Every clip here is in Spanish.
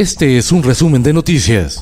Este es un resumen de noticias.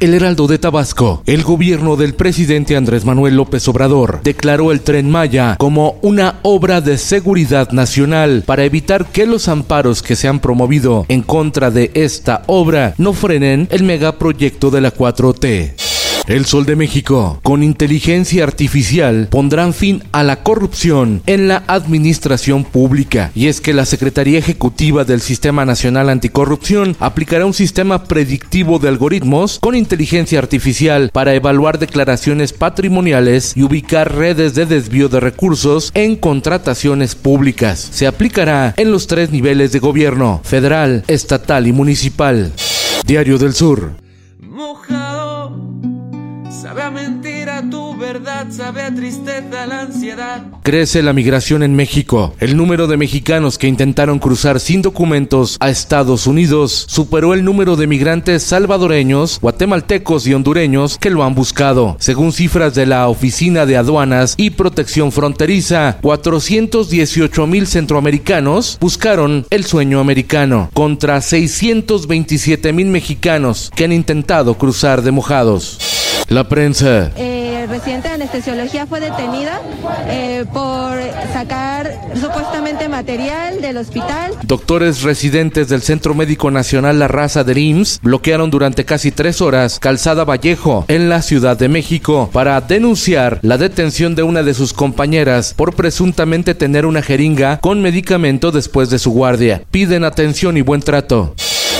El Heraldo de Tabasco, el gobierno del presidente Andrés Manuel López Obrador declaró el tren Maya como una obra de seguridad nacional para evitar que los amparos que se han promovido en contra de esta obra no frenen el megaproyecto de la 4T. El Sol de México, con inteligencia artificial, pondrán fin a la corrupción en la administración pública. Y es que la Secretaría Ejecutiva del Sistema Nacional Anticorrupción aplicará un sistema predictivo de algoritmos con inteligencia artificial para evaluar declaraciones patrimoniales y ubicar redes de desvío de recursos en contrataciones públicas. Se aplicará en los tres niveles de gobierno, federal, estatal y municipal. Diario del Sur. Tu verdad, sabe a tristeza la ansiedad. Crece la migración en México. El número de mexicanos que intentaron cruzar sin documentos a Estados Unidos superó el número de migrantes salvadoreños, guatemaltecos y hondureños que lo han buscado. Según cifras de la Oficina de Aduanas y Protección Fronteriza, 418 mil centroamericanos buscaron el sueño americano, contra 627 mil mexicanos que han intentado cruzar de mojados. La prensa. Eh, residente de anestesiología fue detenida eh, por sacar supuestamente material del hospital. Doctores residentes del Centro Médico Nacional La Raza del IMSS bloquearon durante casi tres horas Calzada Vallejo en la Ciudad de México para denunciar la detención de una de sus compañeras por presuntamente tener una jeringa con medicamento después de su guardia. Piden atención y buen trato.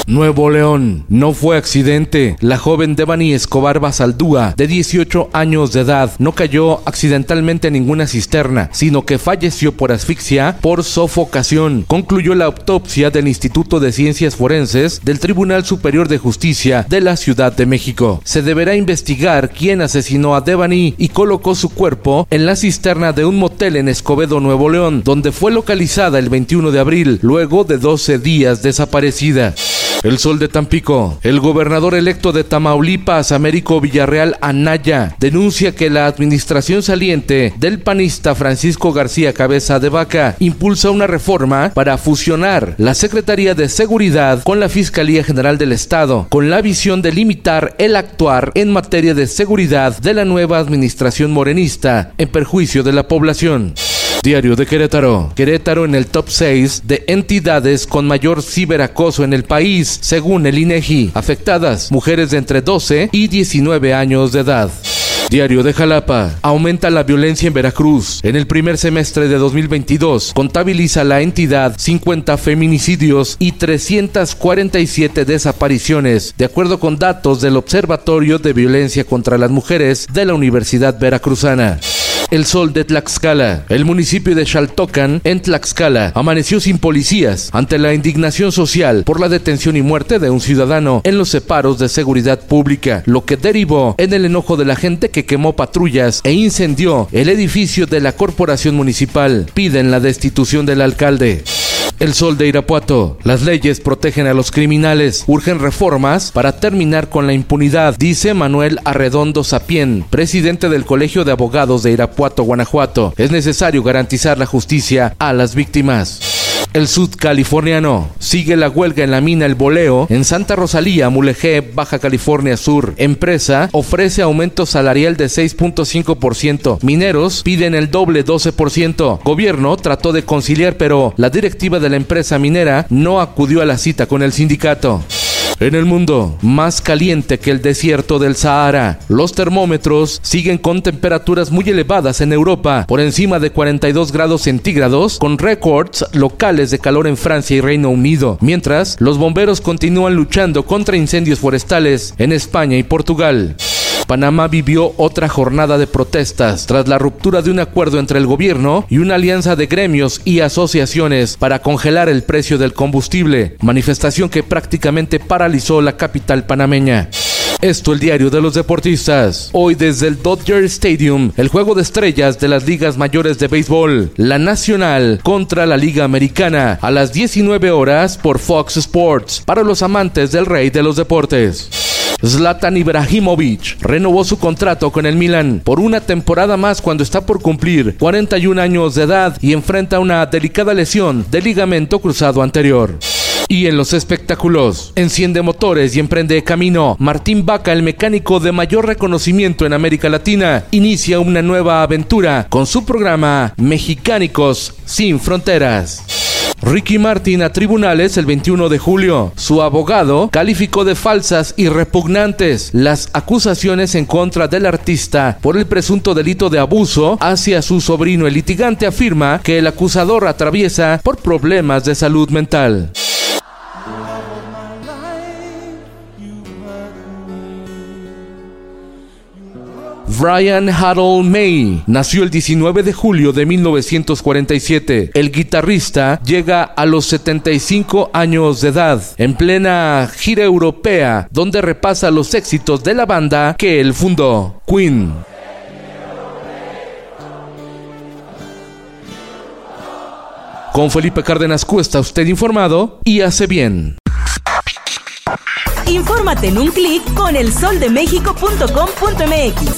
Nuevo León. No fue accidente. La joven Devani Escobar Basaldúa, de 18 años de edad, no cayó accidentalmente en ninguna cisterna, sino que falleció por asfixia por sofocación. Concluyó la autopsia del Instituto de Ciencias Forenses del Tribunal Superior de Justicia de la Ciudad de México. Se deberá investigar quién asesinó a Devani y colocó su cuerpo en la cisterna de un motel en Escobedo, Nuevo León, donde fue localizada el 21 de abril, luego de 12 días desaparecida. El Sol de Tampico. El gobernador electo de Tamaulipas, Américo Villarreal Anaya, denuncia que la administración saliente del panista Francisco García Cabeza de Vaca impulsa una reforma para fusionar la Secretaría de Seguridad con la Fiscalía General del Estado, con la visión de limitar el actuar en materia de seguridad de la nueva administración morenista en perjuicio de la población. Diario de Querétaro. Querétaro en el top 6 de entidades con mayor ciberacoso en el país, según el INEGI. Afectadas, mujeres de entre 12 y 19 años de edad. Diario de Jalapa. Aumenta la violencia en Veracruz. En el primer semestre de 2022 contabiliza la entidad 50 feminicidios y 347 desapariciones, de acuerdo con datos del Observatorio de Violencia contra las Mujeres de la Universidad Veracruzana. El Sol de Tlaxcala. El municipio de Xaltocan, en Tlaxcala, amaneció sin policías ante la indignación social por la detención y muerte de un ciudadano en los separos de seguridad pública, lo que derivó en el enojo de la gente que quemó patrullas e incendió el edificio de la corporación municipal. Piden la destitución del alcalde. El Sol de Irapuato. Las leyes protegen a los criminales. Urgen reformas para terminar con la impunidad, dice Manuel Arredondo Sapien, presidente del Colegio de Abogados de Irapuato, Guanajuato. Es necesario garantizar la justicia a las víctimas. El sudcaliforniano sigue la huelga en la mina El Boleo en Santa Rosalía, Mulegé, Baja California Sur. Empresa ofrece aumento salarial de 6.5%. Mineros piden el doble 12%. Gobierno trató de conciliar, pero la directiva de la empresa minera no acudió a la cita con el sindicato. En el mundo, más caliente que el desierto del Sahara, los termómetros siguen con temperaturas muy elevadas en Europa, por encima de 42 grados centígrados, con récords locales de calor en Francia y Reino Unido, mientras los bomberos continúan luchando contra incendios forestales en España y Portugal. Panamá vivió otra jornada de protestas tras la ruptura de un acuerdo entre el gobierno y una alianza de gremios y asociaciones para congelar el precio del combustible, manifestación que prácticamente paralizó la capital panameña. Esto el diario de los deportistas. Hoy desde el Dodger Stadium, el juego de estrellas de las ligas mayores de béisbol, la Nacional contra la Liga Americana, a las 19 horas por Fox Sports, para los amantes del rey de los deportes. Zlatan Ibrahimovic renovó su contrato con el Milan por una temporada más cuando está por cumplir 41 años de edad y enfrenta una delicada lesión de ligamento cruzado anterior. Y en los espectáculos, enciende motores y emprende camino. Martín Vaca, el mecánico de mayor reconocimiento en América Latina, inicia una nueva aventura con su programa Mexicánicos sin Fronteras. Ricky Martin a tribunales el 21 de julio. Su abogado calificó de falsas y repugnantes las acusaciones en contra del artista por el presunto delito de abuso hacia su sobrino. El litigante afirma que el acusador atraviesa por problemas de salud mental. Brian Harold May nació el 19 de julio de 1947. El guitarrista llega a los 75 años de edad, en plena gira europea, donde repasa los éxitos de la banda que él fundó, Queen. Con Felipe Cárdenas Cuesta, usted informado y hace bien. Infórmate en un clic con elsoldemexico.com.mx.